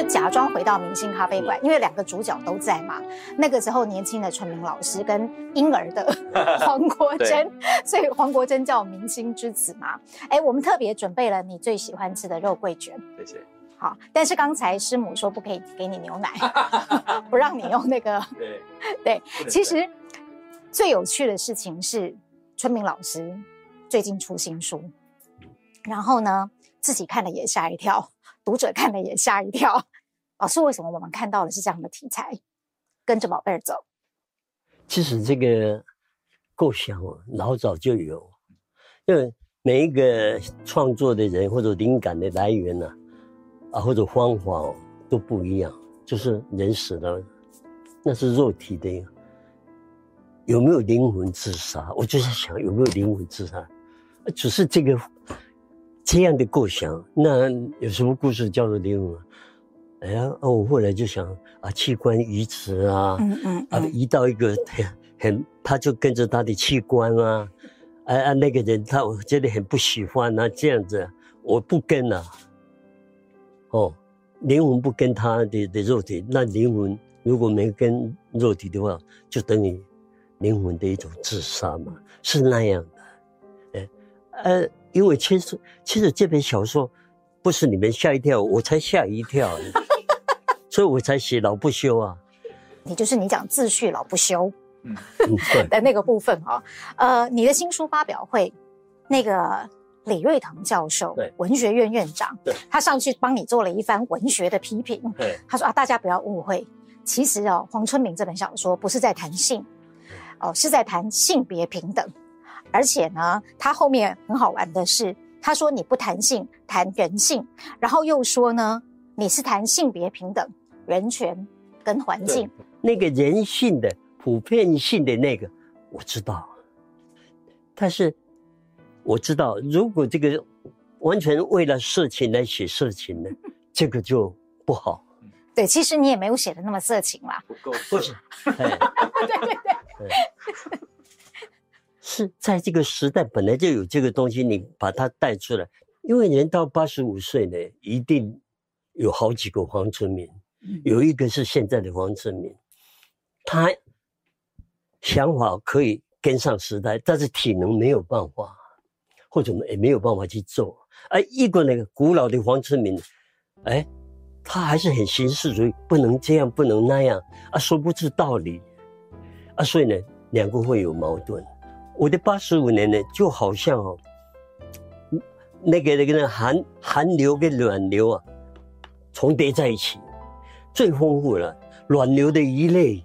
就假装回到明星咖啡馆，因为两个主角都在嘛。那个时候年轻的春明老师跟婴儿的 黄国珍，所以黄国珍叫明星之子嘛。哎，我们特别准备了你最喜欢吃的肉桂卷，谢谢。好，但是刚才师母说不可以给你牛奶，不让你用那个。对对，其实最有趣的事情是春明老师最近出新书，然后呢，自己看了也吓一跳。读者看了也吓一跳，老师，为什么我们看到的是这样的题材？跟着宝贝儿走。其实这个构想老早就有，因为每一个创作的人或者灵感的来源呢，啊或者方法都不一样。就是人死了，那是肉体的，有没有灵魂自杀？我就在想有没有灵魂自杀，只是这个。这样的构想，那有什么故事叫做灵魂？哎呀，我后来就想啊，器官移植啊，嗯嗯，嗯。啊，移到一个很很，他就跟着他的器官啊，哎啊，那个人他我觉得很不喜欢啊，这样子我不跟了，哦，灵魂不跟他的的肉体，那灵魂如果没跟肉体的话，就等于灵魂的一种自杀嘛，是那样的，哎，呃。因为其实其实这本小说不是你们吓一跳，我才吓一跳，所以我才写老不休啊。你就是你讲自序老不休，嗯，的那个部分哈、哦。呃，你的新书发表会，那个李瑞堂教授，对，文学院院长，对，他上去帮你做了一番文学的批评。对，他说啊，大家不要误会，其实哦，黄春明这本小说不是在谈性，哦，是在谈性别平等。而且呢，他后面很好玩的是，他说你不谈性，谈人性，然后又说呢，你是谈性别平等、人权跟环境。那个人性的普遍性的那个我知道，但是我知道，如果这个完全为了色情来写色情呢，这个就不好。对，其实你也没有写的那么色情啦。不够，不是。对对对。对是在这个时代本来就有这个东西，你把它带出来，因为人到八十五岁呢，一定有好几个黄春明，有一个是现在的黄春明，他想法可以跟上时代，但是体能没有办法，或者也没有办法去做。而一个那个古老的黄春明，哎，他还是很形式主义，不能这样，不能那样，啊，说不出道理，啊，所以呢，两个会有矛盾。我的八十五年呢，就好像哦，那个那个寒寒流跟暖流啊，重叠在一起，最丰富了。暖流的一类，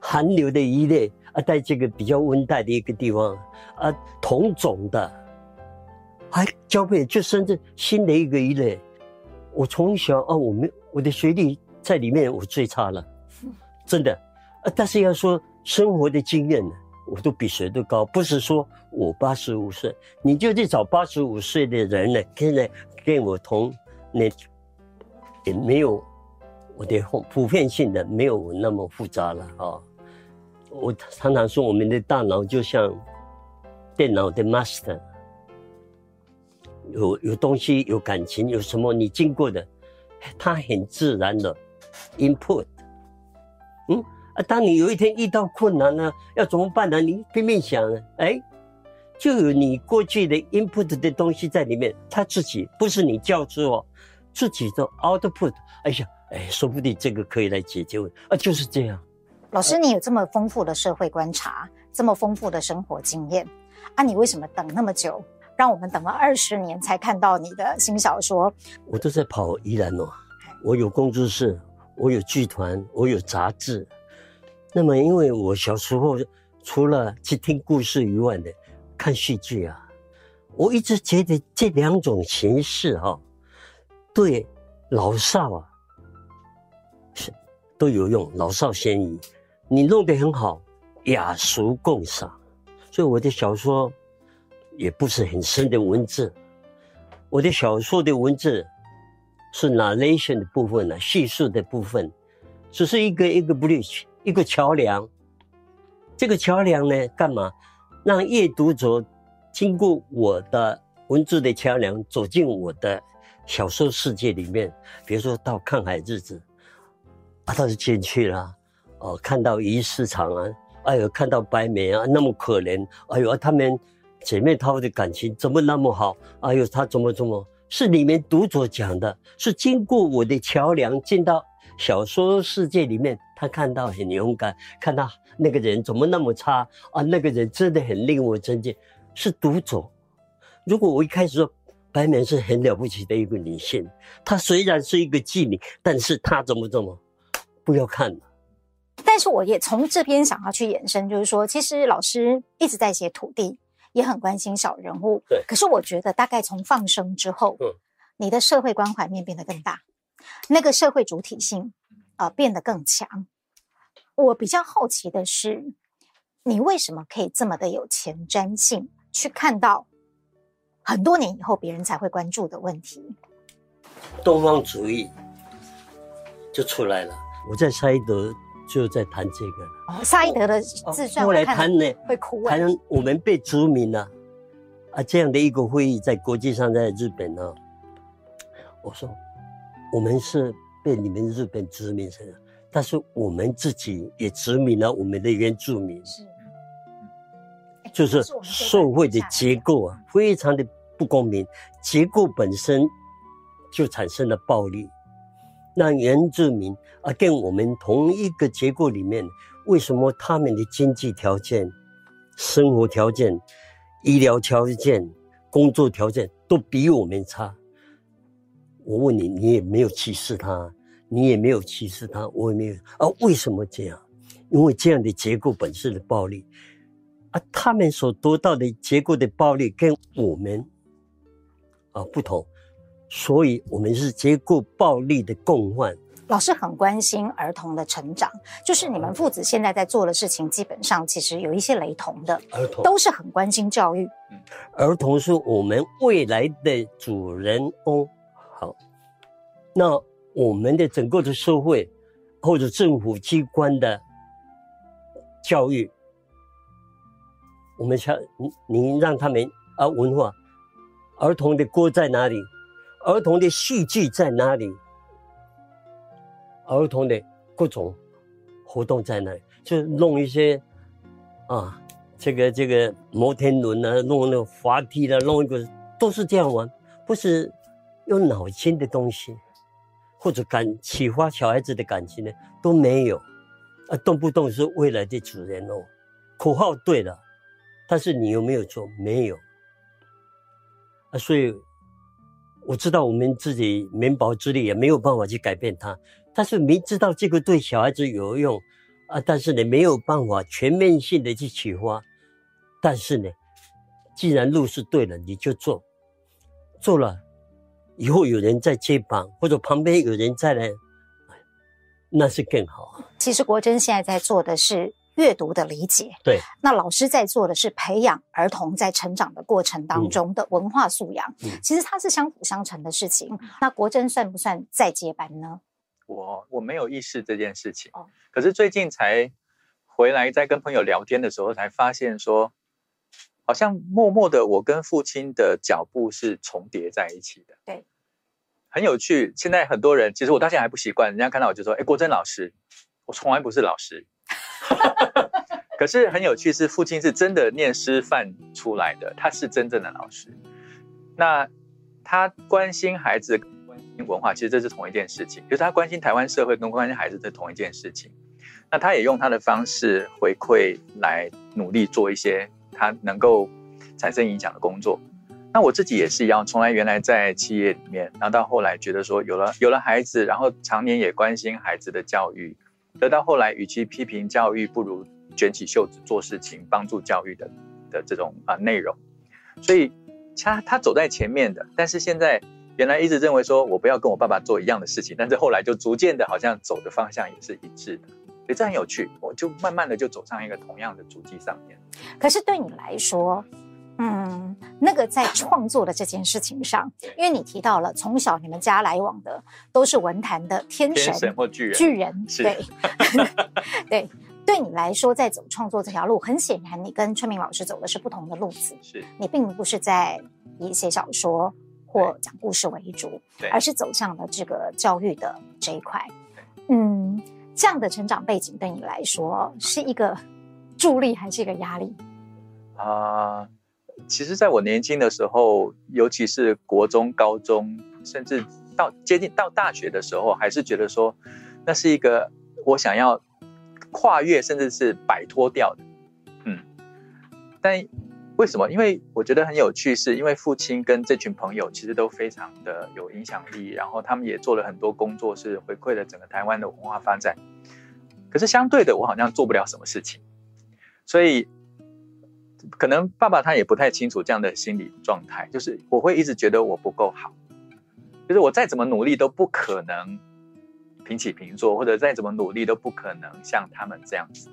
寒流的一类啊，在这个比较温带的一个地方啊，同种的，还交配就生着新的一个一类。我从小啊，我们我的学历在里面我最差了，真的啊。但是要说生活的经验呢。我都比谁都高，不是说我八十五岁，你就去找八十五岁的人呢，跟来跟我同那也没有我的普遍性的没有那么复杂了啊。我常常说，我们的大脑就像电脑的 master，有有东西有感情，有什么你经过的，它很自然的 input，嗯。啊，当你有一天遇到困难呢，要怎么办呢？你拼命想呢，哎，就有你过去的 input 的东西在里面，它自己不是你教之哦，自己的 output。哎呀，哎，说不定这个可以来解决啊，就是这样。老师，你有这么丰富的社会观察，这么丰富的生活经验，啊，你为什么等那么久，让我们等了二十年才看到你的新小说？我都在跑宜兰哦，我有工作室，我有剧团，我有杂志。那么，因为我小时候除了去听故事以外的，看戏剧啊，我一直觉得这两种形式哈、啊，对老少啊是都有用，老少咸宜。你弄得很好，雅俗共赏。所以我的小说也不是很深的文字，我的小说的文字是 narration 的部分呢、啊，叙述的部分，只是一个一个 bridge。一个桥梁，这个桥梁呢，干嘛？让阅读者经过我的文字的桥梁，走进我的小说世界里面，比如说到看海日子，啊，他就进去了，哦，看到鱼市场啊，哎呦，看到白眉啊，那么可怜，哎呦，他们姐妹淘的感情怎么那么好？哎呦，他怎么怎么？是里面读者讲的，是经过我的桥梁进到小说世界里面，他看到很勇敢，看到那个人怎么那么差啊？那个人真的很令我尊敬，是读者。如果我一开始说。白眉是很了不起的一个女性，她虽然是一个妓女，但是她怎么怎么，不要看了。但是我也从这边想要去延伸，就是说，其实老师一直在写土地，也很关心小人物。对。可是我觉得，大概从放生之后，嗯，你的社会关怀面变得更大，那个社会主体性啊、呃、变得更强。我比较好奇的是，你为什么可以这么的有前瞻性去看到？很多年以后，别人才会关注的问题，东方主义就出来了。我在沙伊德就在谈这个了。哦，萨伊德的自传，后来谈呢，会哭。谈我们被殖民了啊，这样的一个会议在国际上，在日本呢。我说，我们是被你们日本殖民的，但是我们自己也殖民了我们的原住民。是，就是社会的结构啊，非常的。不公平，结构本身就产生了暴力。那原住民啊，跟我们同一个结构里面，为什么他们的经济条件、生活条件、医疗条件、工作条件都比我们差？我问你，你也没有歧视他，你也没有歧视他，我也没有啊？为什么这样？因为这样的结构本身的暴力啊，他们所得到的结构的暴力跟我们。啊，不同，所以我们是结构暴力的共患。老师很关心儿童的成长，就是你们父子现在在做的事情，基本上其实有一些雷同的。儿童都是很关心教育。儿童是我们未来的主人翁。好，那我们的整个的社会或者政府机关的教育，我们想你你让他们啊文化。儿童的锅在哪里？儿童的戏剧在哪里？儿童的各种活动在哪里？就弄一些啊，这个这个摩天轮啊，弄那个滑梯的，弄一个都是这样玩，不是用脑筋的东西，或者感启发小孩子的感情呢，都没有啊，动不动是未来的主人哦，口号对了，但是你有没有做？没有。啊，所以我知道我们自己绵薄之力也没有办法去改变它，但是明知道这个对小孩子有用啊，但是呢没有办法全面性的去启发，但是呢，既然路是对了，你就做，做了以后有人在接棒，或者旁边有人在呢，那是更好。其实国珍现在在做的是。阅读的理解，对。那老师在做的是培养儿童在成长的过程当中的文化素养，嗯、其实它是相辅相成的事情。嗯、那国珍算不算在接班呢？我我没有意识这件事情，哦、可是最近才回来，在跟朋友聊天的时候，才发现说，好像默默的，我跟父亲的脚步是重叠在一起的。对，很有趣。现在很多人，其实我到现在还不习惯，人家看到我就说：“哎，国珍老师。”我从来不是老师。可是很有趣，是父亲是真的念师范出来的，他是真正的老师。那他关心孩子、关心文化，其实这是同一件事情。就是他关心台湾社会跟关心孩子是同一件事情。那他也用他的方式回馈来努力做一些他能够产生影响的工作。那我自己也是一样，从来原来在企业里面，然后到后来觉得说有了有了孩子，然后常年也关心孩子的教育。得到后来，与其批评教育，不如卷起袖子做事情，帮助教育的的这种啊内容。所以他他走在前面的，但是现在原来一直认为说我不要跟我爸爸做一样的事情，但是后来就逐渐的，好像走的方向也是一致的。所以这很有趣，我就慢慢的就走上一个同样的足迹上面。可是对你来说，嗯，那个在创作的这件事情上，因为你提到了从小你们家来往的都是文坛的天神，天神或巨人，巨人，对 对，对你来说，在走创作这条路，很显然，你跟春明老师走的是不同的路子。是，你并不是在以写小说，或讲故事为主，而是走向了这个教育的这一块。嗯，这样的成长背景对你来说是一个助力还是一个压力？啊、呃，其实，在我年轻的时候，尤其是国中、高中，甚至到接近到大学的时候，还是觉得说，那是一个我想要跨越，甚至是摆脱掉的。嗯，但为什么？因为我觉得很有趣，是因为父亲跟这群朋友其实都非常的有影响力，然后他们也做了很多工作，是回馈了整个台湾的文化发展。可是相对的，我好像做不了什么事情，所以。可能爸爸他也不太清楚这样的心理状态，就是我会一直觉得我不够好，就是我再怎么努力都不可能平起平坐，或者再怎么努力都不可能像他们这样子。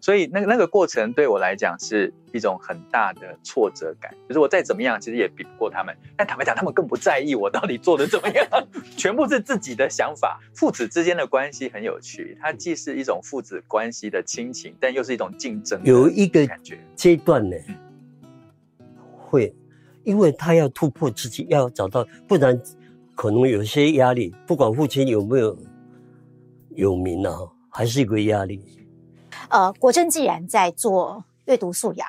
所以那个那个过程对我来讲是一种很大的挫折感，就是我再怎么样，其实也比不过他们。但坦白讲，他们更不在意我到底做的怎么样，全部是自己的想法。父子之间的关系很有趣，它既是一种父子关系的亲情，但又是一种竞争。有一个感觉阶段呢，会，因为他要突破自己，要找到，不然可能有些压力。不管父亲有没有有名啊，还是一个压力。呃，国珍既然在做阅读素养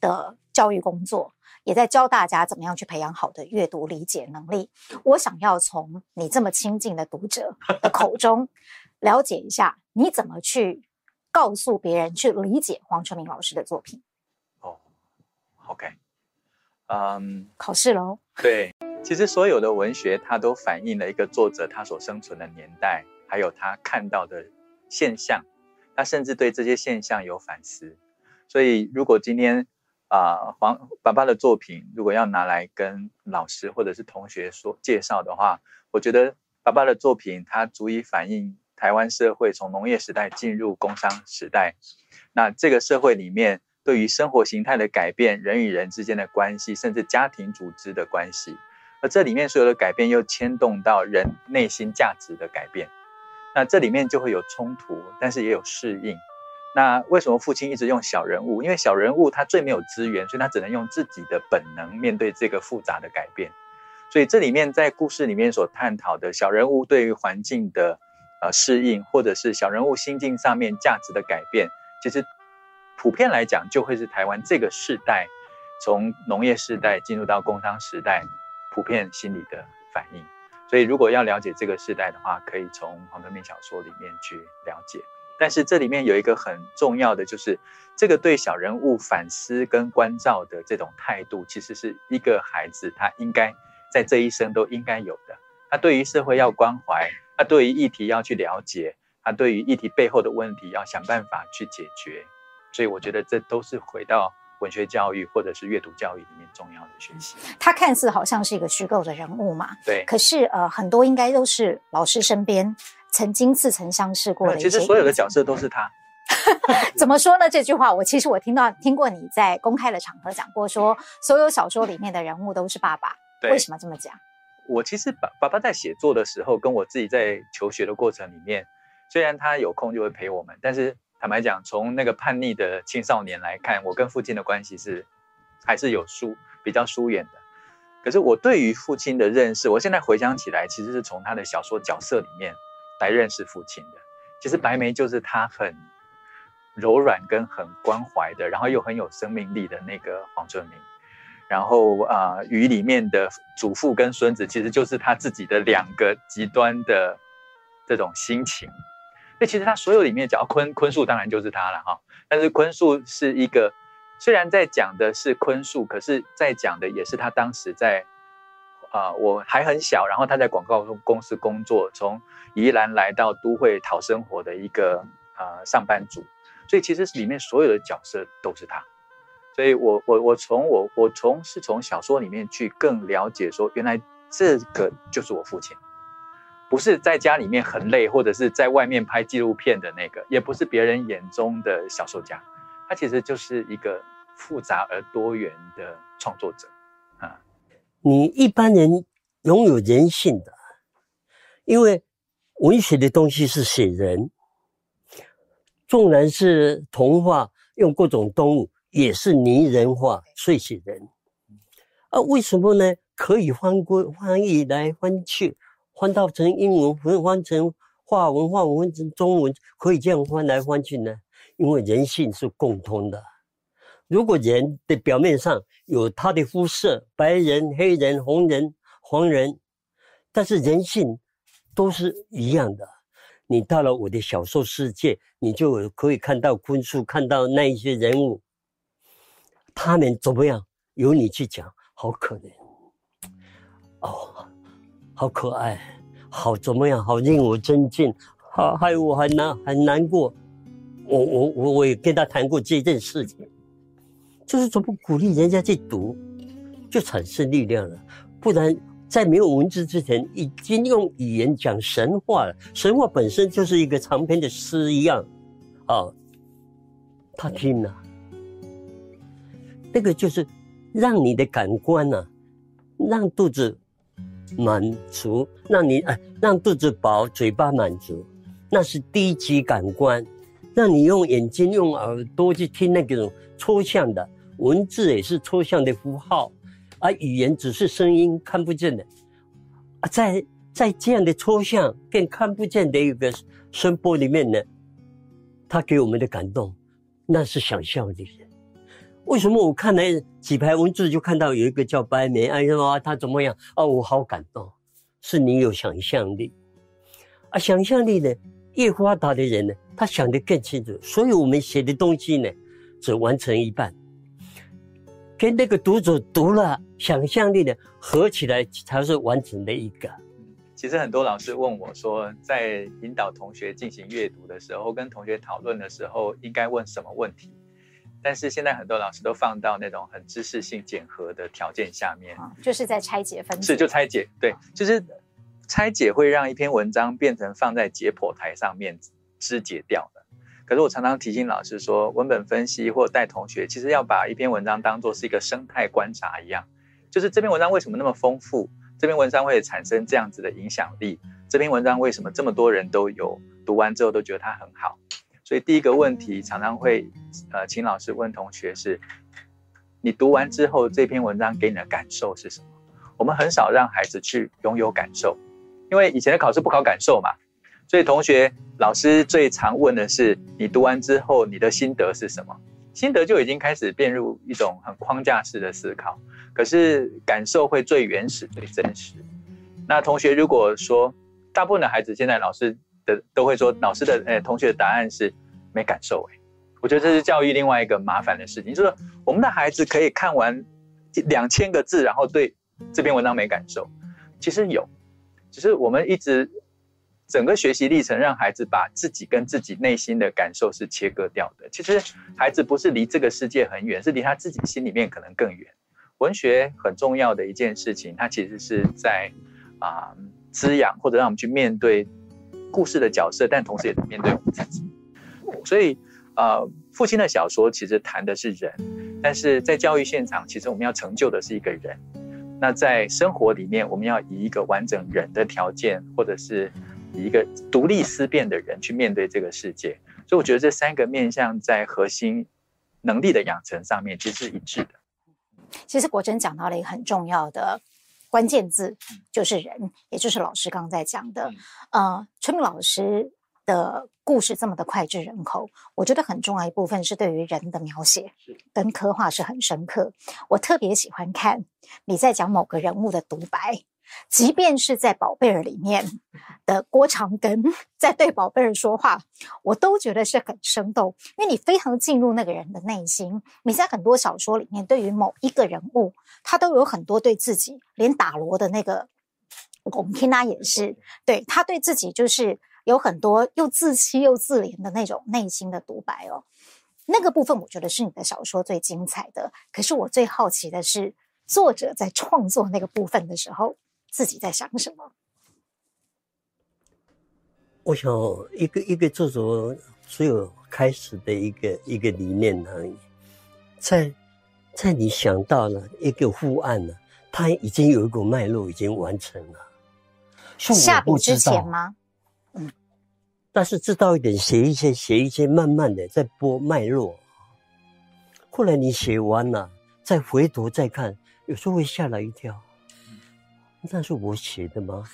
的教育工作，也在教大家怎么样去培养好的阅读理解能力。我想要从你这么亲近的读者的口中了解一下，你怎么去告诉别人去理解黄春明老师的作品？哦，OK，嗯，考试喽。对，其实所有的文学，它都反映了一个作者他所生存的年代，还有他看到的现象。他甚至对这些现象有反思，所以如果今天啊、呃、黄爸爸的作品如果要拿来跟老师或者是同学说介绍的话，我觉得爸爸的作品它足以反映台湾社会从农业时代进入工商时代，那这个社会里面对于生活形态的改变、人与人之间的关系，甚至家庭组织的关系，而这里面所有的改变又牵动到人内心价值的改变。那这里面就会有冲突，但是也有适应。那为什么父亲一直用小人物？因为小人物他最没有资源，所以他只能用自己的本能面对这个复杂的改变。所以这里面在故事里面所探讨的小人物对于环境的呃适应，或者是小人物心境上面价值的改变，其实普遍来讲就会是台湾这个世代从农业时代进入到工商时代普遍心理的反应。所以，如果要了解这个世代的话，可以从黄春明小说里面去了解。但是，这里面有一个很重要的，就是这个对小人物反思跟关照的这种态度，其实是一个孩子他应该在这一生都应该有的。他对于社会要关怀，他对于议题要去了解，他对于议题背后的问题要想办法去解决。所以，我觉得这都是回到。文学教育或者是阅读教育里面重要的学习，他看似好像是一个虚构的人物嘛，对。可是呃，很多应该都是老师身边曾经似曾相识过的。其实所有的角色都是他。怎么说呢？这句话我其实我听到听过你在公开的场合讲过说，说所有小说里面的人物都是爸爸。对。为什么这么讲？我其实爸爸爸在写作的时候，跟我自己在求学的过程里面，虽然他有空就会陪我们，但是。坦白讲，从那个叛逆的青少年来看，我跟父亲的关系是还是有疏比较疏远的。可是我对于父亲的认识，我现在回想起来，其实是从他的小说角色里面来认识父亲的。其实白眉就是他很柔软跟很关怀的，然后又很有生命力的那个黄春明。然后啊，呃，里面的祖父跟孙子，其实就是他自己的两个极端的这种心情。所以其实他所有里面讲坤坤树，当然就是他了哈。但是坤树是一个，虽然在讲的是坤树，可是在讲的也是他当时在啊、我还很小，然后他在广告公司工作，从宜兰来到都会讨生活的一个啊、上班族。所以其实里面所有的角色都是他。所以我我我从我我从是从小说里面去更了解说，原来这个就是我父亲。不是在家里面很累，或者是在外面拍纪录片的那个，也不是别人眼中的小说家，他其实就是一个复杂而多元的创作者啊。你一般人拥有人性的，因为文学的东西是写人，纵然是童话，用各种动物也是拟人化，所以写人。啊，为什么呢？可以翻过翻译来翻去，翻到成英文，翻翻成华文，华文翻成中文，可以这样翻来翻去呢？因为人性是共通的。如果人的表面上有他的肤色，白人、黑人、红人、黄人，但是人性都是一样的。你到了我的小说世界，你就可以看到坤树，看到那一些人物，他们怎么样？由你去讲，好可怜，哦，好可爱，好怎么样？好令我尊敬，好害我很难很难过。我我我我也跟他谈过这件事情，就是怎么鼓励人家去读，就产生力量了。不然在没有文字之前，已经用语言讲神话了。神话本身就是一个长篇的诗一样，啊，他听了，那个就是让你的感官呢、啊，让肚子满足，让你哎，让肚子饱，嘴巴满足，那是低级感官。让你用眼睛、用耳朵去听那种抽象的文字，也是抽象的符号，而语言只是声音，看不见的。啊，在在这样的抽象跟看不见的一个声波里面呢，他给我们的感动，那是想象力。为什么我看了几排文字就看到有一个叫白眉，哎呀，他怎么样？哦，我好感动，是你有想象力。啊，想象力呢？越发达的人呢，他想得更清楚，所以我们写的东西呢，只完成一半，跟那个读者读了，想象力呢合起来才是完整的一个。其实很多老师问我说，在引导同学进行阅读的时候，跟同学讨论的时候，应该问什么问题？但是现在很多老师都放到那种很知识性检核的条件下面，就是在拆解分析，是就拆解，对，就是。拆解会让一篇文章变成放在解剖台上面肢解掉的。可是我常常提醒老师说，文本分析或带同学，其实要把一篇文章当作是一个生态观察一样，就是这篇文章为什么那么丰富，这篇文章会产生这样子的影响力，这篇文章为什么这么多人都有读完之后都觉得它很好。所以第一个问题常常会呃请老师问同学是：你读完之后这篇文章给你的感受是什么？我们很少让孩子去拥有感受。因为以前的考试不考感受嘛，所以同学老师最常问的是你读完之后你的心得是什么？心得就已经开始变入一种很框架式的思考，可是感受会最原始、最真实。那同学如果说，大部分的孩子现在老师的都会说，老师的诶同学的答案是没感受诶，我觉得这是教育另外一个麻烦的事情，就是我们的孩子可以看完两千个字，然后对这篇文章没感受，其实有。只是我们一直整个学习历程，让孩子把自己跟自己内心的感受是切割掉的。其实孩子不是离这个世界很远，是离他自己心里面可能更远。文学很重要的一件事情，它其实是在啊、滋养或者让我们去面对故事的角色，但同时也面对我们自己。所以啊、呃，父亲的小说其实谈的是人，但是在教育现场，其实我们要成就的是一个人。那在生活里面，我们要以一个完整人的条件，或者是以一个独立思辨的人去面对这个世界。所以我觉得这三个面向在核心能力的养成上面其实是一致的。其实国珍讲到了一个很重要的关键字，就是人，也就是老师刚刚在讲的。呃，春明老师的故事这么的脍炙人口，我觉得很重要一部分是对于人的描写跟刻画是很深刻。我特别喜欢看你在讲某个人物的独白，即便是在宝贝儿里面的郭长庚在对宝贝儿说话，我都觉得是很生动，因为你非常进入那个人的内心。你在很多小说里面，对于某一个人物，他都有很多对自己，连打锣的那个，我们听他也是，对他对自己就是。有很多又自欺又自怜的那种内心的独白哦，那个部分我觉得是你的小说最精彩的。可是我最好奇的是，作者在创作那个部分的时候，自己在想什么？我想，一个一个作者只有开始的一个一个理念而已，在在你想到了一个护案了，他已经有一个脉络已经完成了。下笔之前吗？但是知道一点，写一些，写一些，慢慢的在播脉络。后来你写完了，再回头再看，有时候会吓了一跳。那是我写的吗？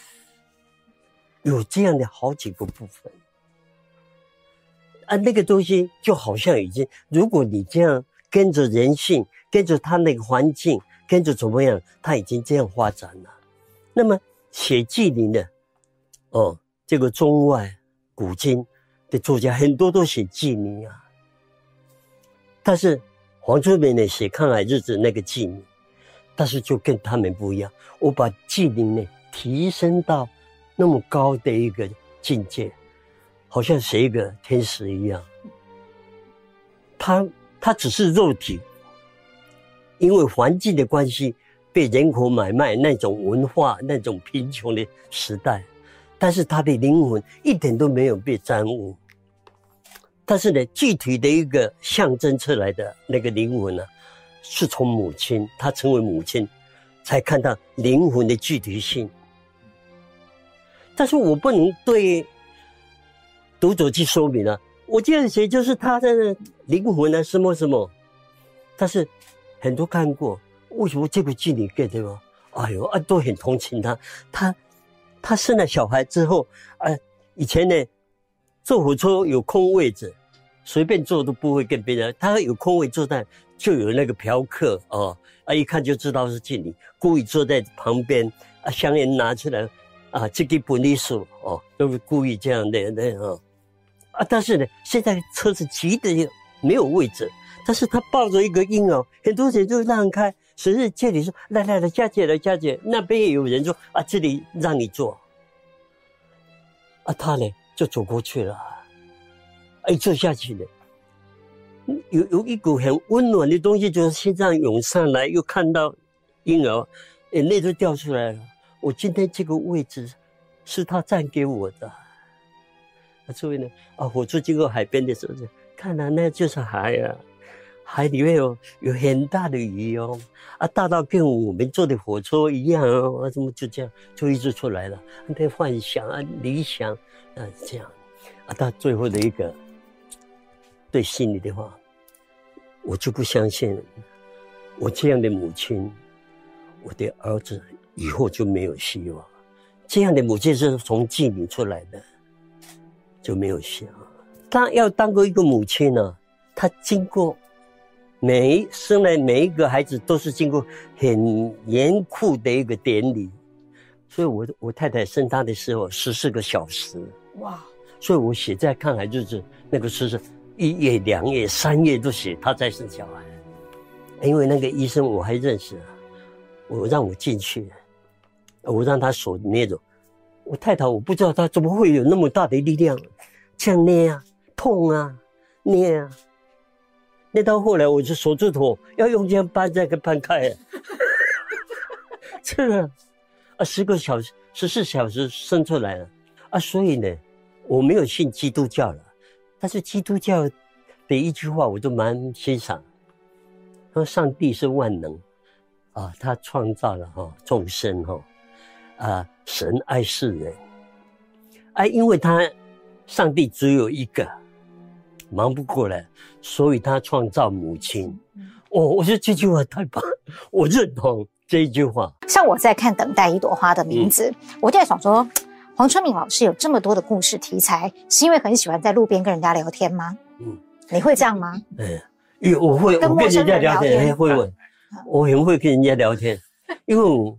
有这样的好几个部分啊，那个东西就好像已经，如果你这样跟着人性，跟着他那个环境，跟着怎么样，他已经这样发展了。那么写纪灵的，哦，这个中外古今的作家很多都写妓女啊，但是黄春明呢写抗癌日子那个妓女，但是就跟他们不一样，我把妓女呢提升到。那么高的一个境界，好像是一个天使一样。他他只是肉体，因为环境的关系，被人口买卖那种文化、那种贫穷的时代，但是他的灵魂一点都没有被沾污。但是呢，具体的一个象征出来的那个灵魂呢，是从母亲，他成为母亲，才看到灵魂的具体性。但是我不能对读者去说明了，我这样写就是他的灵魂啊，什么什么。但是很多看过，为什么这个剧你给对吗？哎呦啊，都很同情他。他他生了小孩之后，啊，以前呢坐火车有空位置，随便坐都不会跟别人。他有空位坐在，就有那个嫖客哦，啊，一看就知道是经理，故意坐在旁边，啊，香烟拿出来。啊，这个不利索哦，都是故意这样的的哦。啊，但是呢，现在车子挤的没有位置，但是他抱着一个婴儿，很多人就让开，甚至这里说来来来，佳姐来佳姐，那边也有人说啊，这里让你坐。啊，他呢就走过去了，一坐下去了，有有一股很温暖的东西，就是心脏涌上来，又看到婴儿，眼泪都掉出来了。我今天这个位置是他占给我的。所以呢，啊，火车经过海边的时候，看来那就是海啊，海里面有有很大的鱼哦，啊，大到跟我们坐的火车一样哦，啊，怎么就这样就一直出来了？那幻想啊，理想啊，这样，啊，到最后的一个对心里的话，我就不相信，我这样的母亲，我的儿子。以后就没有希望。这样的母亲是从妓女出来的，就没有希望。当要当过一个母亲呢，她经过每生来每一个孩子都是经过很严酷的一个典礼。所以我我太太生他的时候十四个小时，哇！所以我写在看海日志那个诗是一页、两页、三页都写他在生小孩，因为那个医生我还认识，我让我进去。我让他手捏着，我太太我不知道他怎么会有那么大的力量，这样捏啊，痛啊，捏啊，那到后来我就手指头要用这样扳这个扳开，真的啊，十个小时十四小时生出来了。啊，所以呢，我没有信基督教了，但是基督教的一句话我都蛮欣赏，说上帝是万能啊，他创造了哈众生哈。啊，神爱世人，啊，因为他上帝只有一个，忙不过来，所以他创造母亲。哦，我觉得这句话太棒，我认同这一句话。像我在看《等待一朵花的名字》，嗯，我就在想说，黄春明老师有这么多的故事题材，是因为很喜欢在路边跟人家聊天吗？嗯，你会这样吗？嗯，因为我会跟陌生人聊天，会问，我很会跟人家聊天，因为。我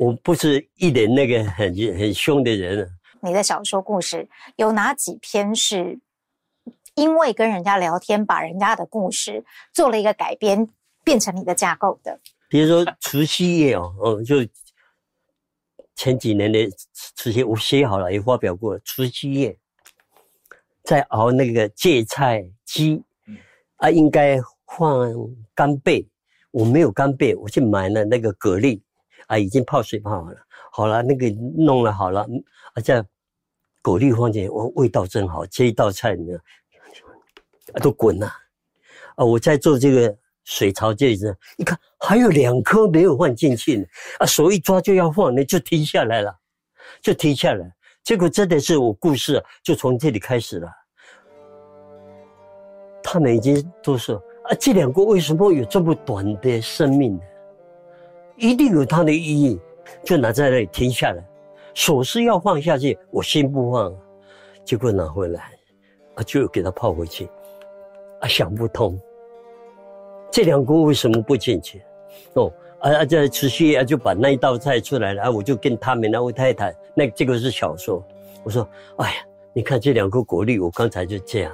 我不是一点那个很很凶的人啊。你的小说故事有哪几篇是因为跟人家聊天，把人家的故事做了一个改编，变成你的架构的？比如说除夕夜哦，哦，就前几年的除夕，我写好了也发表过。除夕夜在熬那个芥菜鸡，啊，应该放干贝，我没有干贝，我去买了那个蛤蜊。啊，已经泡水泡好了，好了，那个弄了好了，啊，这蛤蜊放进去，哇，味道真好，这一道菜呢，啊，都滚了，啊，我在做这个水槽这里子，你看还有两颗没有放进去呢，啊，手一抓就要放，那就停下来了，就停下来，结果真的是我故事就从这里开始了，他们已经都说啊，这两个为什么有这么短的生命呢？一定有它的意义，就拿在那里停下来，手是要放下去，我心不放，结果拿回来，啊，就给它泡回去，啊，想不通，这两锅为什么不进去？哦，啊啊，这慈禧啊就把那一道菜出来了，啊，我就跟他们那位太太，那这个是小说，我说，哎呀，你看这两个果粒，我刚才就这样，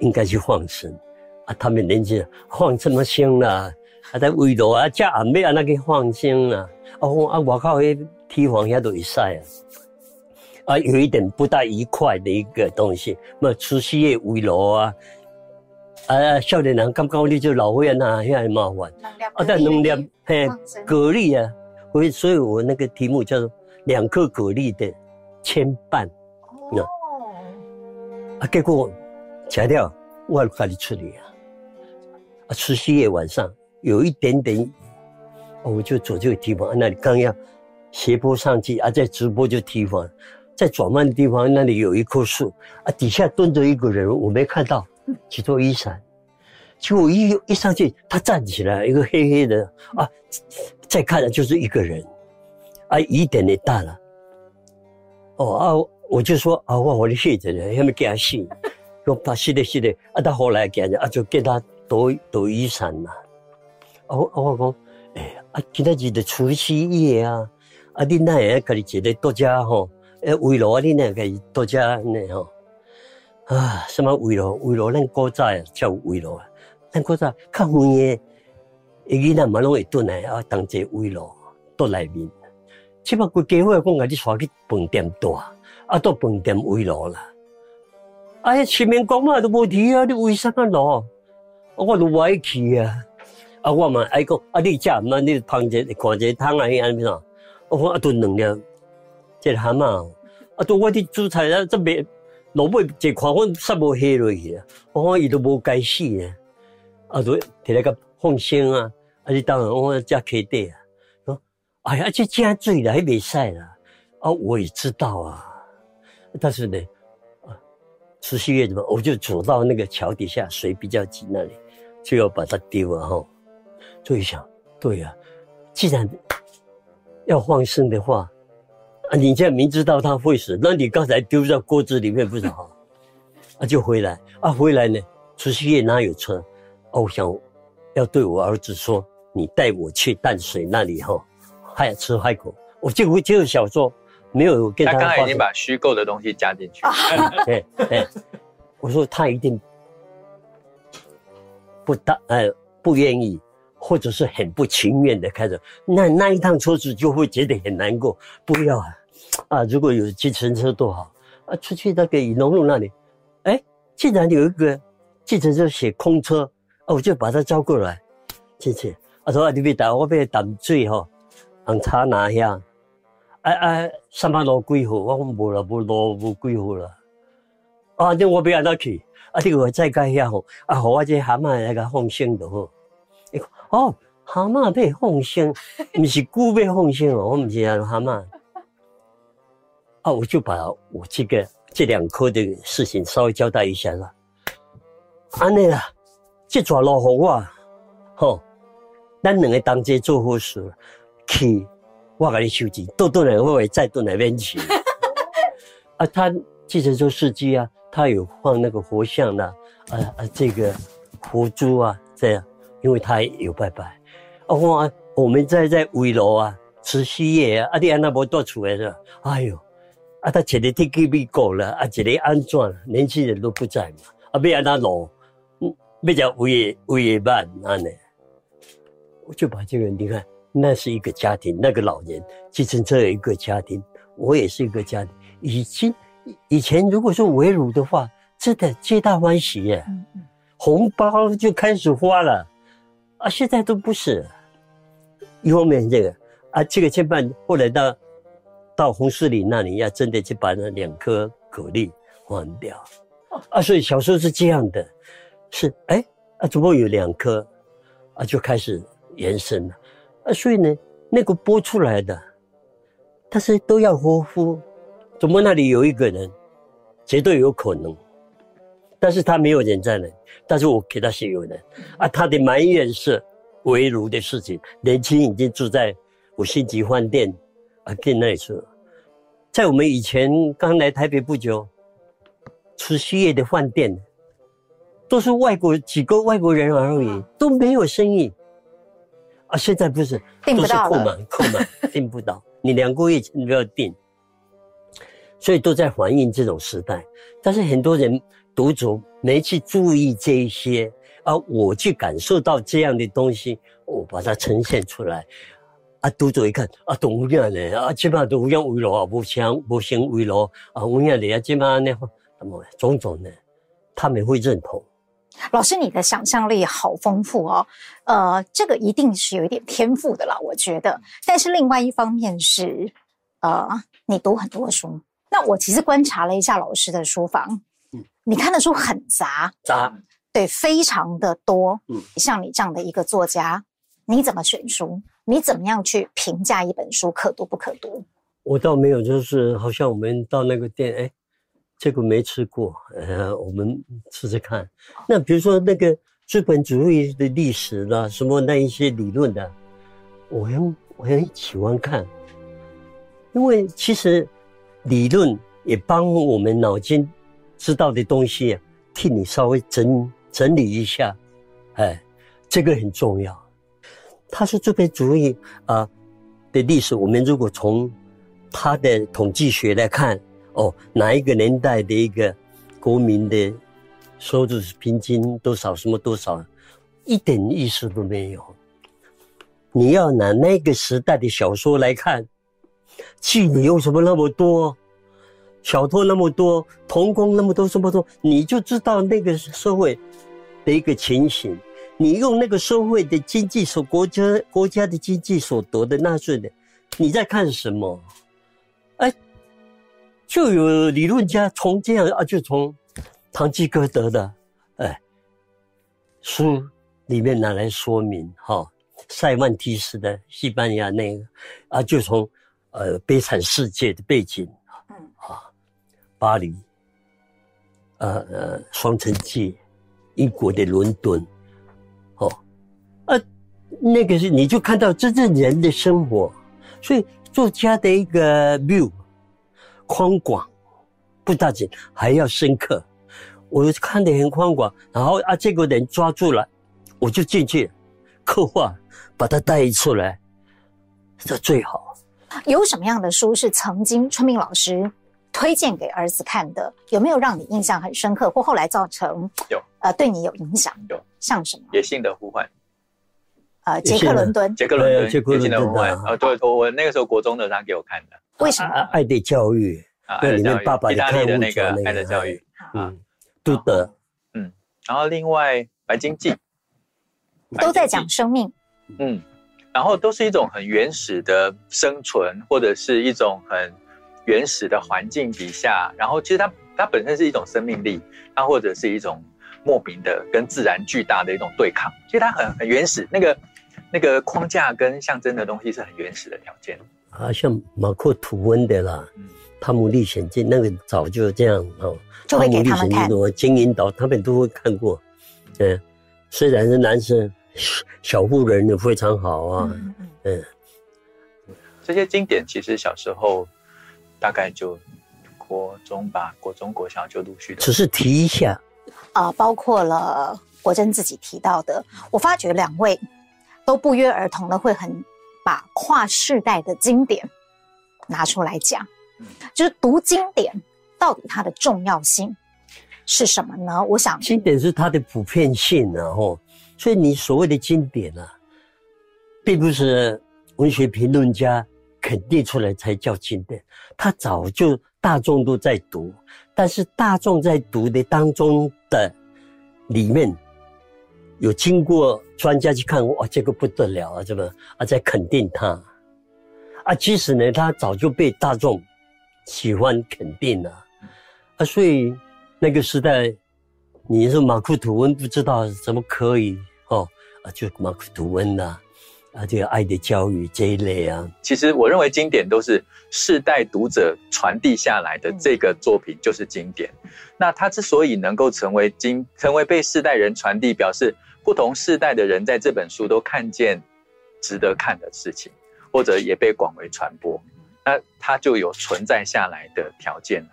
应该去放生，啊，他们年纪放这么香了。啊，在围炉啊，加暗暝啊，那个放生啊，啊，啊，外口迄堤防遐都会晒啊，啊，有一点不大愉快的一个东西。那除夕夜围炉啊，啊，少年人刚刚你就老岁仔啊，遐很麻烦。啊，但能量嘿，蛤蜊啊，所以，所以我那个题目叫做两颗蛤蜊的牵绊。哦。啊，结果吃掉，我家里处理啊。啊，除夕夜晚上。有一点点，我就走这个地方，那里刚要斜坡上去啊，在直播就地方，在转弯的地方那里有一棵树啊，底下蹲着一个人，我没看到，只做雨伞。结果一一上去，他站起来，一个黑黑的啊，再看就是一个人，啊，雨点也大了。哦啊，我就说啊，我我的鞋子呢，还没给他洗，说把洗的洗的，啊，他后来给人啊，就给他躲躲雨伞嘛。我我讲，哎呀，啊，今仔日的除夕夜啊，啊，你那也可以觉得多家吼，诶，围炉啊，你那可以多家呢吼，啊，什么围炉？围炉咱古早叫围炉啊，咱古早较远嘅，伊囡仔嘛拢会转来啊，当这围炉倒内面，起码规家伙讲甲你带去饭店住，啊，到饭店围炉啦，哎呀，前面讲嘛都无提啊，你为啥个炉？我都歪去啊。啊，我嘛爱讲，啊，你食毋啊，你芳者看者汤啊，迄安怎？我讲啊，炖两粒，这蛤蟆，啊，都我啲煮菜啊，这边老尾一看，我煞无下落去啊，我讲伊都无该死啊，啊，都摕来个放生啊，啊，你当然我加开底啊，说，哎呀，这加水了还没晒了，啊，我也知道啊，但是呢，啊，除夕夜怎么，我就走到那个桥底下，水比较急那里，就要把它丢了哈。就一想，对呀、啊，既然要放生的话，啊，你现在明知道他会死，那你刚才丢在锅子里面不是好？啊，就回来啊，回来呢，除夕夜哪有车？啊，我想要对我儿子说，你带我去淡水那里哈，海吃海口。我就会这个小说没有跟他。他刚才已经把虚构的东西加进去。对 对，我说他一定不大，呃，不愿意。或者是很不情愿的开着，那那一趟车子就会觉得很难过。不要啊，啊，如果有计程车多好啊！出去那个雨农路那里，哎，竟然有一个计程车写空车，啊，我就把他叫过来进去。啊，说啊，你别打，我别打醉哈，红茶拿下。哎哎，三马路几号？我讲无了，无路无几号了。啊，那我别让他去。啊，这个我再改下吼。啊，好，我这蛤蟆那个放心的吼。哦，蛤蟆被放生，不是龟被放生哦，我们是啊蛤蟆。啊，我就把我这个这两科的事情稍微交代一下了。安尼啦，这抓老虎啊，吼，咱两个当街做好事，去我给你收钱，多多来我会再多来边去。啊，他计程车司机啊，他有放那个佛像的，啊啊，这个佛珠啊，这样。因为他有拜拜，啊，我我们在在围楼啊，除夕夜啊，啊，你安那无多出来是吧？哎呦，啊，他前天天气变过了，啊，这里安怎了？年轻人都不在嘛，啊，要安那炉，嗯，要叫围围办安呢？我就把这个，你看，那是一个家庭，那个老人，计程车有一个家庭，我也是一个家庭。以前以前如果说围炉的话，真的皆大欢喜耶，红包就开始花了。啊，现在都不是，一方面这个啊，这个牵绊，后来到到红树林那里，要真的去把那两颗蛤蜊换掉，啊，所以小时候是这样的，是哎啊，怎么有两颗，啊，就开始延伸了，啊，所以呢，那个播出来的，但是都要活孵，怎么那里有一个人，绝对有可能。但是他没有人在那，但是我给他写有人啊，他的埋怨是，围炉的事情。年轻已经住在五星级饭店啊，更那里说，在我们以前刚来台北不久，除夕夜的饭店都是外国几个外国人而已，都没有生意。啊，现在不是，订不到都是扣满扣满，订不到。你两个月前都要订，所以都在反映这种时代。但是很多人读者没去注意这一些，而我去感受到这样的东西，我把它呈现出来。啊，读者一看，啊，都有样呢，啊，起码都有样为乐啊，不像不像为乐啊，有样的啊，起码那那么种种呢，他们会认同。老师，你的想象力好丰富哦，呃，这个一定是有一点天赋的啦，我觉得。但是另外一方面是，呃，你读很多书。那我其实观察了一下老师的书房，嗯，你看的书很杂，杂，对，非常的多。嗯，像你这样的一个作家，你怎么选书？你怎么样去评价一本书可读不可读？我倒没有，就是好像我们到那个店，哎。这个没吃过，呃，我们吃吃看。那比如说那个资本主义的历史啦，什么那一些理论的，我很我很喜欢看，因为其实理论也帮我们脑筋知道的东西，替你稍微整整理一下，哎，这个很重要。他说资本主义啊的历史，我们如果从他的统计学来看。哦，哪一个年代的一个国民的收入是平均多少？什么多少？一点意思都没有。你要拿那个时代的小说来看，妓女为什么那么多？小偷那么多，童工那么多，这么多，你就知道那个社会的一个情形。你用那个社会的经济所国家国家的经济所得的纳税的，你在看什么？哎。就有理论家从这样啊，就从唐吉诃德的哎书里面拿来说明哈，塞万提斯的西班牙那个啊，就从呃悲惨世界的背景啊，巴黎，呃呃双城记，英国的伦敦，那个是你就看到真正人的生活，所以作家的一个 view。宽广不大紧，还要深刻。我看得很宽广，然后啊，这个人抓住了，我就进去刻画，把他带出来，这最好。有什么样的书是曾经春明老师推荐给儿子看的？有没有让你印象很深刻，或后来造成有呃对你有影响？有，像什么？野性的呼唤。呃，杰克伦敦。杰克伦敦。野性的呼唤。啊，对，我我那个时候国中的，他给我看的。为什么？爱的教育啊，对，里面爸爸的看的那个爱的教育，嗯，都德，嗯，然后另外《白鲸记》都在讲生命，嗯，然后都是一种很原始的生存，或者是一种很原始的环境底下，然后其实它它本身是一种生命力，它或者是一种莫名的跟自然巨大的一种对抗，其实它很很原始，那个那个框架跟象征的东西是很原始的条件。啊，像马克吐温的啦，嗯，《汤姆历险记》那个早就这样哦，就会给他们看。金银岛他们都会看过，嗯，虽然是男生，小妇人也非常好啊，嗯，嗯，这些经典其实小时候大概就国中吧，国中国小就陆续的。只是提一下啊，包括了国珍自己提到的，我发觉两位都不约而同的会很。把跨世代的经典拿出来讲，就是读经典到底它的重要性是什么呢？我想，经典是它的普遍性，然后，所以你所谓的经典啊，并不是文学评论家肯定出来才叫经典，它早就大众都在读，但是大众在读的当中的里面。有经过专家去看，哇，这个不得了啊，这个啊，在肯定他，啊，其实呢，他早就被大众喜欢肯定了，啊，所以那个时代，你说马克吐温不知道怎么可以哦，啊，就马克吐温呐，啊，这个爱的教育这一类啊，其实我认为经典都是世代读者传递下来的，这个作品就是经典。那它之所以能够成为经，成为被世代人传递，表示。不同世代的人在这本书都看见值得看的事情，或者也被广为传播，那它就有存在下来的条件了。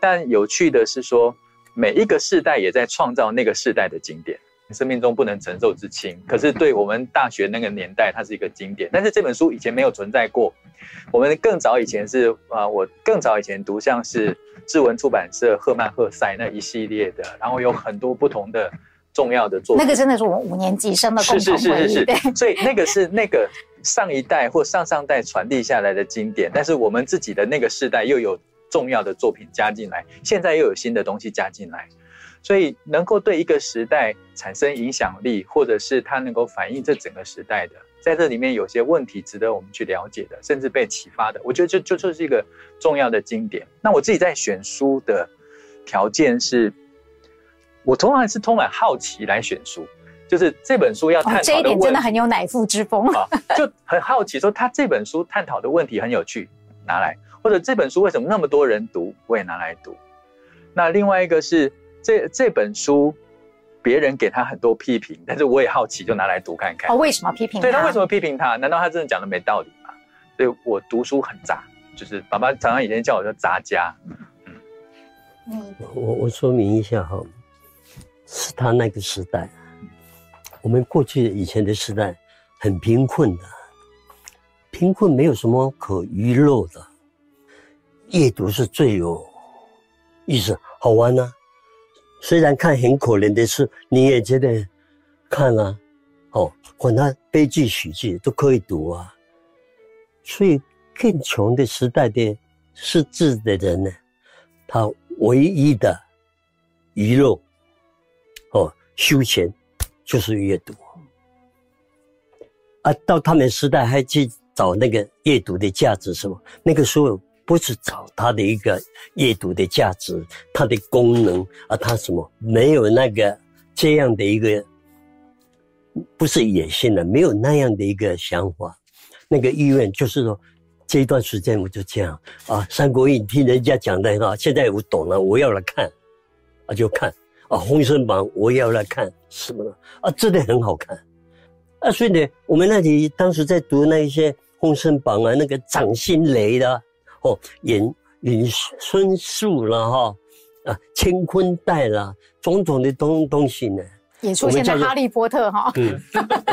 但有趣的是说，每一个世代也在创造那个世代的经典。生命中不能承受之轻，可是对我们大学那个年代，它是一个经典。但是这本书以前没有存在过。我们更早以前是啊，我更早以前读像是志文出版社赫曼·赫塞那一系列的，然后有很多不同的重要的作品。那个真的是我们五年级生的共同回忆。是是是是是。所以那个是那个上一代或上上代传递下来的经典，但是我们自己的那个世代又有重要的作品加进来，现在又有新的东西加进来。所以能够对一个时代产生影响力，或者是它能够反映这整个时代的，在这里面有些问题值得我们去了解的，甚至被启发的，我觉得就就就是一个重要的经典。那我自己在选书的条件是，我通常是充满好奇来选书，就是这本书要探讨的问题，哦，这一点真的很有乃父之风啊，就很好奇说他这本书探讨的问题很有趣，拿来，或者这本书为什么那么多人读，我也拿来读。那另外一个是。这这本书，别人给他很多批评，但是我也好奇，就拿来读看看。哦，为什么批评他？对，他为什么批评他？难道他真的讲的没道理吗？所以我读书很杂，就是爸爸常常以前叫我叫杂家。嗯，我我说明一下哈，是他那个时代，我们过去以前的时代很贫困的，贫困没有什么可娱乐的，阅读是最有意思、好玩呢、啊。虽然看很可怜的书，你也觉得看啊，哦，管他悲剧喜剧都可以读啊。所以更穷的时代的识字的人呢，他唯一的娱乐休闲就是阅读啊。到他们时代还去找那个阅读的价值什么？那个时候。不是找它的一个阅读的价值，它的功能，啊它什么没有那个这样的一个，不是野心的，没有那样的一个想法，那个意愿就是说，这一段时间我就这样啊，《三国演义》听人家讲的哈，现在我懂了，我要来看，啊就看啊，《封神榜》我也要来看什么的啊，真的很好看，啊，所以呢，我们那里当时在读那一些《封神榜》啊，那个掌心雷的。哦，引引孙树了哈，啊，乾坤袋啦，种种的东东西呢，也出现在哈利波特哈，嗯，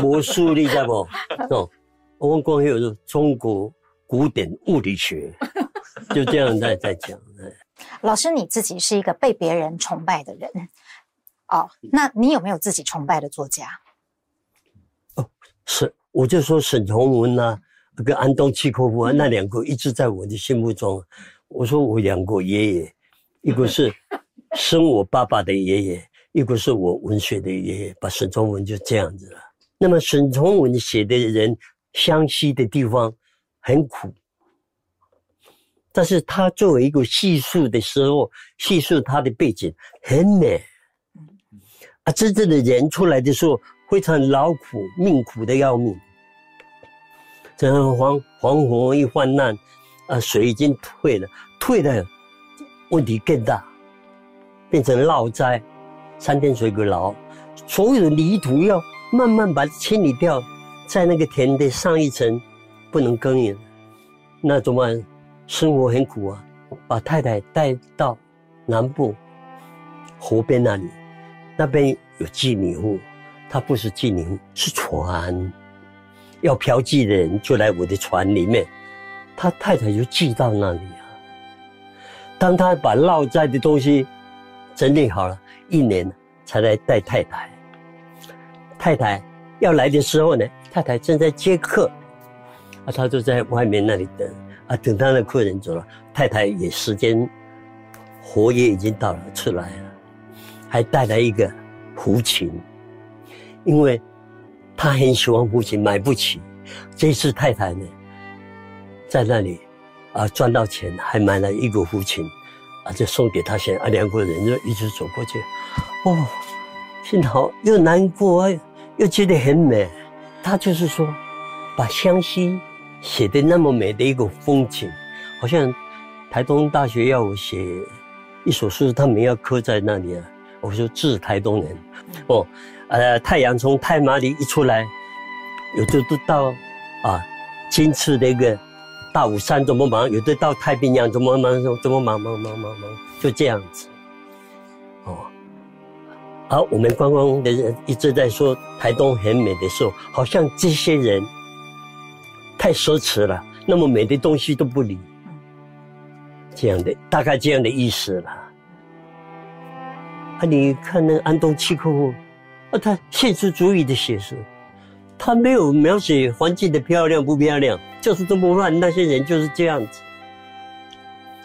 魔术你知道不？哦，我们光有中国古典物理学，就这样在在讲。老师你自己是一个被别人崇拜的人，哦，那你有没有自己崇拜的作家？哦，是，我就说沈从文呐。跟安东契诃夫啊，那两个一直在我的心目中。我说我两个爷爷，一个是生我爸爸的爷爷，一个是我文学的爷爷。把沈从文就这样子了。那么沈从文写的人，湘西的地方很苦，但是他作为一个叙述的时候，叙述他的背景很美。啊，真正的人出来的时候，非常劳苦，命苦的要命。然后黄黄河一泛滥，啊，水已经退了，退了，问题更大，变成涝灾，三天水个涝，所有的泥土要慢慢把它清理掉，在那个田的上一层，不能耕耘，那怎么办？生活很苦啊，把太太带到南部河边那里，那边有寄米户，他不是寄米户，是船。要嫖妓的人就来我的船里面，他太太就寄到那里啊。当他把落在的东西整理好了，一年才来带太太。太太要来的时候呢，太太正在接客，啊，他就在外面那里等啊，等他的客人走了，太太也时间，活也已经到了，出来了，还带来一个胡琴，因为。他很喜欢胡琴，买不起。这次太太呢，在那里啊赚到钱，还买了一个胡琴，啊就送给他先。啊两个人就一直走过去，哦，幸好又难过，又觉得很美。他就是说，把湘西写的那么美的一个风景，好像台东大学要我写一首诗，他们要刻在那里啊。我说是台东人。哦，呃，太阳从太麻里一出来，有的都到啊，金次那个大武山怎么忙？有的到太平洋怎么忙？怎么忙忙忙忙忙？就这样子。哦，而我们观光的人一直在说台东很美的时候，好像这些人太奢侈了，那么美的东西都不理。这样的大概这样的意思了。啊，你看那安东契诃夫，啊，他现实主义的写实，他没有描写环境的漂亮不漂亮，就是这么乱，那些人就是这样子。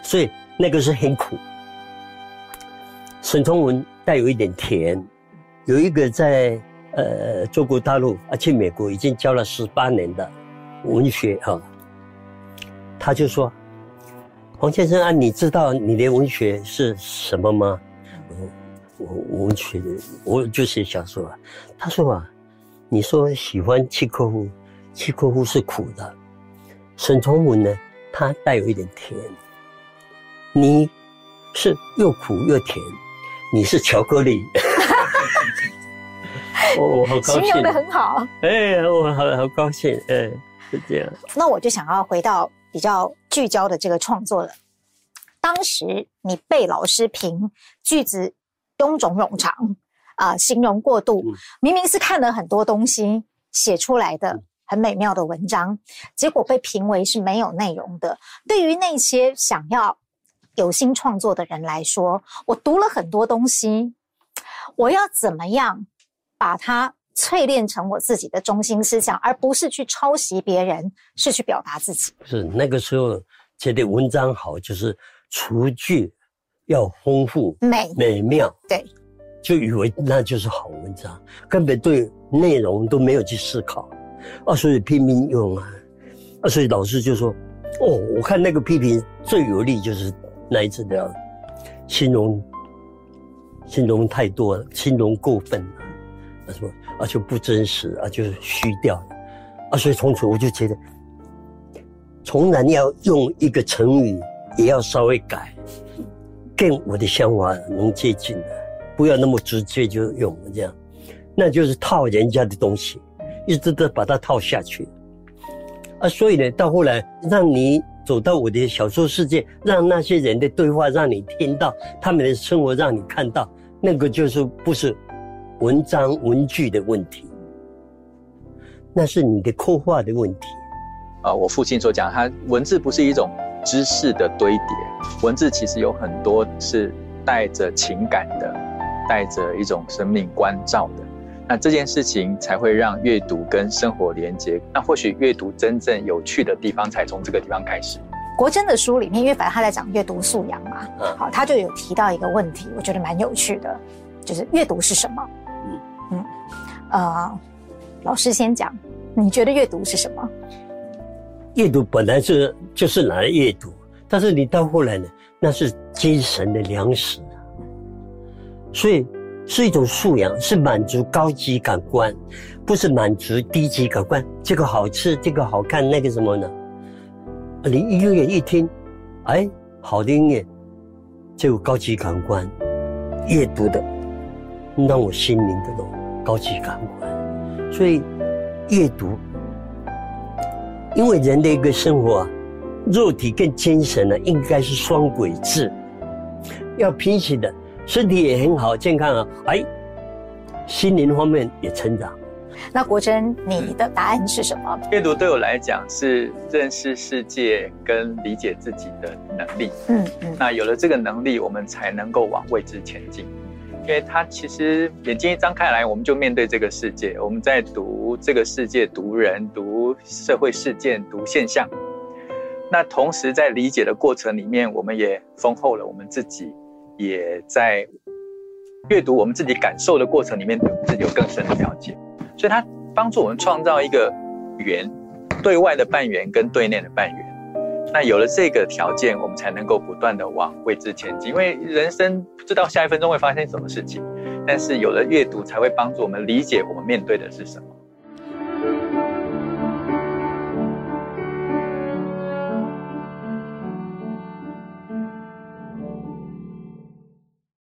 所以那个是很苦。沈从文带有一点甜，有一个在呃中国大陆啊去美国已经教了十八年的文学啊，他就说。黄先生啊，你知道你的文学是什么吗？我我文学，我就写小说啊。他说啊，你说喜欢契诃夫，契诃夫是苦的，沈从文呢，他带有一点甜。你是又苦又甜，你是巧克力。我 我好高兴，形容的很好。哎，我好好高兴，哎，是这样。那我就想要回到。比较聚焦的这个创作了。当时你被老师评句子臃肿冗长啊、呃，形容过度，明明是看了很多东西写出来的很美妙的文章，结果被评为是没有内容的。对于那些想要有心创作的人来说，我读了很多东西，我要怎么样把它淬炼成我自己的中心思想，而不是去抄袭别人，是去表达自己。是那个时候觉得文章好，就是词句要丰富、美美妙，对，就以为那就是好文章，根本对内容都没有去思考，啊，所以拼命用啊，啊，所以老师就说，哦，我看那个批评最有力就是那一次的，形容，形容太多了，形容过分了，啊什么。啊，就不真实啊，就是虚掉了啊，所以从此我就觉得，从来要用一个成语，也要稍微改，跟我的想法能接近的，不要那么直接就用这样，那就是套人家的东西，一直都把它套下去啊。所以呢，到后来让你走到我的小说世界，让那些人的对话让你听到，他们的生活让你看到，那个就是不是。文章文句的问题，那是你的刻画的问题。啊，我父亲所讲，他文字不是一种知识的堆叠，文字其实有很多是带着情感的，带着一种生命关照的。那这件事情才会让阅读跟生活连接。那或许阅读真正有趣的地方，才从这个地方开始。国珍的书里面，因为反正他在讲阅读素养嘛，好，他就有提到一个问题，我觉得蛮有趣的，就是阅读是什么？啊，老师先讲，你觉得阅读是什么？阅读本来是就是拿来阅读，但是你到后来呢，那是精神的粮食，所以是一种素养，是满足高级感官，不是满足低级感官。这个好吃，这个好看，那个什么呢？你音乐一听，哎，好的音乐，就有高级感官，阅读的让我心灵的东西。高级感官，所以阅读，因为人的一个生活啊，肉体跟精神呢，应该是双轨制，要平行的，身体也很好，健康啊，哎，心灵方面也成长。那国珍，你的答案是什么？阅读对我来讲是认识世界跟理解自己的能力。嗯嗯，那有了这个能力，我们才能够往未知前进。因为他其实眼睛一张开来，我们就面对这个世界。我们在读这个世界，读人，读社会事件，读现象。那同时在理解的过程里面，我们也丰厚了我们自己，也在阅读我们自己感受的过程里面，对自己有更深的了解。所以，他帮助我们创造一个圆，对外的半圆跟对内的半圆。那有了这个条件，我们才能够不断的往未知前进。因为人生不知道下一分钟会发生什么事情，但是有了阅读，才会帮助我们理解我们面对的是什么。